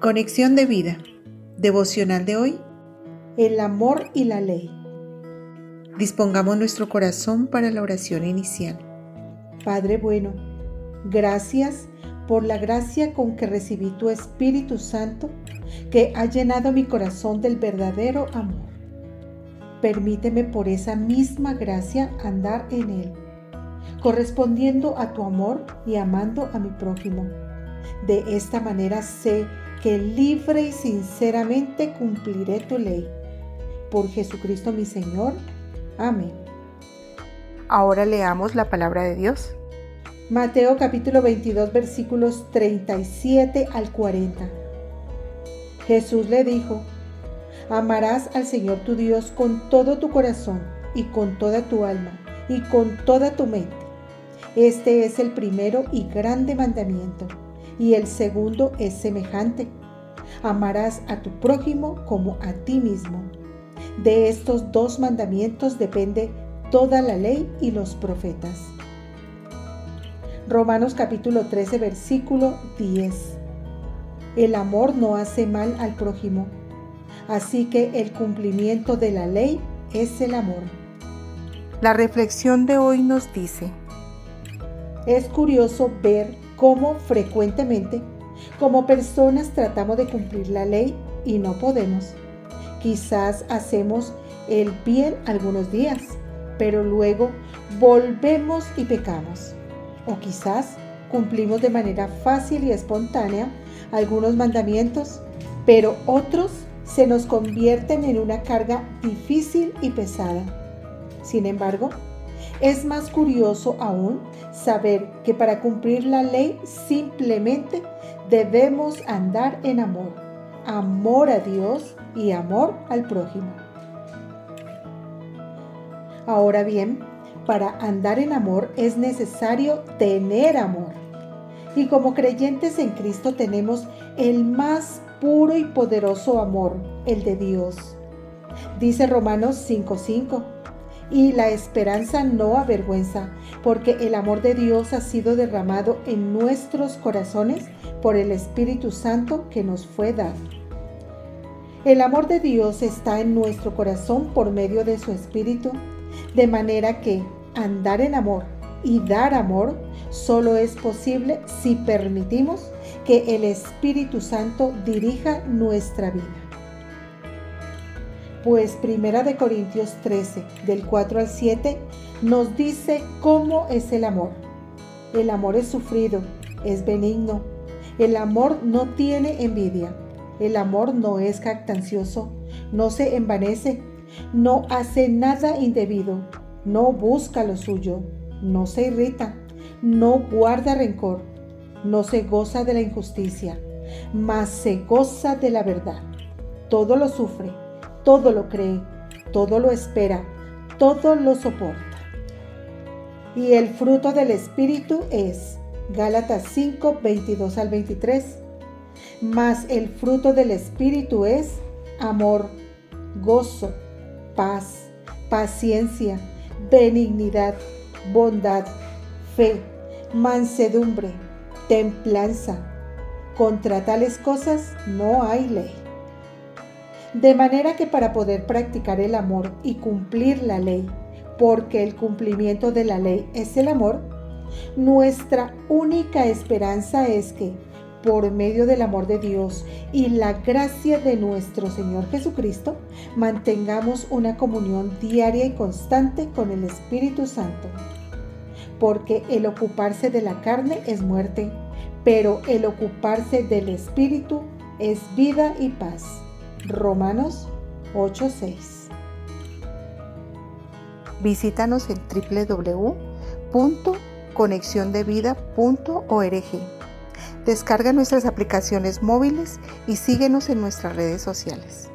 Conexión de vida. Devocional de hoy. El amor y la ley. Dispongamos nuestro corazón para la oración inicial. Padre bueno, gracias por la gracia con que recibí tu Espíritu Santo que ha llenado mi corazón del verdadero amor. Permíteme por esa misma gracia andar en él, correspondiendo a tu amor y amando a mi prójimo. De esta manera sé que libre y sinceramente cumpliré tu ley. Por Jesucristo mi Señor. Amén. Ahora leamos la palabra de Dios. Mateo capítulo 22 versículos 37 al 40. Jesús le dijo, amarás al Señor tu Dios con todo tu corazón y con toda tu alma y con toda tu mente. Este es el primero y grande mandamiento y el segundo es semejante. Amarás a tu prójimo como a ti mismo. De estos dos mandamientos depende toda la ley y los profetas. Romanos capítulo 13 versículo 10. El amor no hace mal al prójimo, así que el cumplimiento de la ley es el amor. La reflexión de hoy nos dice, es curioso ver cómo frecuentemente como personas tratamos de cumplir la ley y no podemos. Quizás hacemos el bien algunos días, pero luego volvemos y pecamos. O quizás cumplimos de manera fácil y espontánea algunos mandamientos, pero otros se nos convierten en una carga difícil y pesada. Sin embargo, es más curioso aún saber que para cumplir la ley simplemente debemos andar en amor, amor a Dios y amor al prójimo. Ahora bien, para andar en amor es necesario tener amor. Y como creyentes en Cristo tenemos el más puro y poderoso amor, el de Dios. Dice Romanos 5:5 y la esperanza no avergüenza, porque el amor de Dios ha sido derramado en nuestros corazones por el Espíritu Santo que nos fue dado. El amor de Dios está en nuestro corazón por medio de su Espíritu, de manera que andar en amor y dar amor solo es posible si permitimos que el Espíritu Santo dirija nuestra vida. Pues Primera de Corintios 13, del 4 al 7, nos dice cómo es el amor. El amor es sufrido, es benigno. El amor no tiene envidia. El amor no es jactancioso, no se envanece, no hace nada indebido, no busca lo suyo, no se irrita, no guarda rencor, no se goza de la injusticia, mas se goza de la verdad. Todo lo sufre todo lo cree, todo lo espera, todo lo soporta. Y el fruto del Espíritu es Gálatas 5, 22 al 23. Mas el fruto del Espíritu es amor, gozo, paz, paciencia, benignidad, bondad, fe, mansedumbre, templanza. Contra tales cosas no hay ley. De manera que para poder practicar el amor y cumplir la ley, porque el cumplimiento de la ley es el amor, nuestra única esperanza es que, por medio del amor de Dios y la gracia de nuestro Señor Jesucristo, mantengamos una comunión diaria y constante con el Espíritu Santo. Porque el ocuparse de la carne es muerte, pero el ocuparse del Espíritu es vida y paz. Romanos 8:6. Visítanos en www.conexiondevida.org. Descarga nuestras aplicaciones móviles y síguenos en nuestras redes sociales.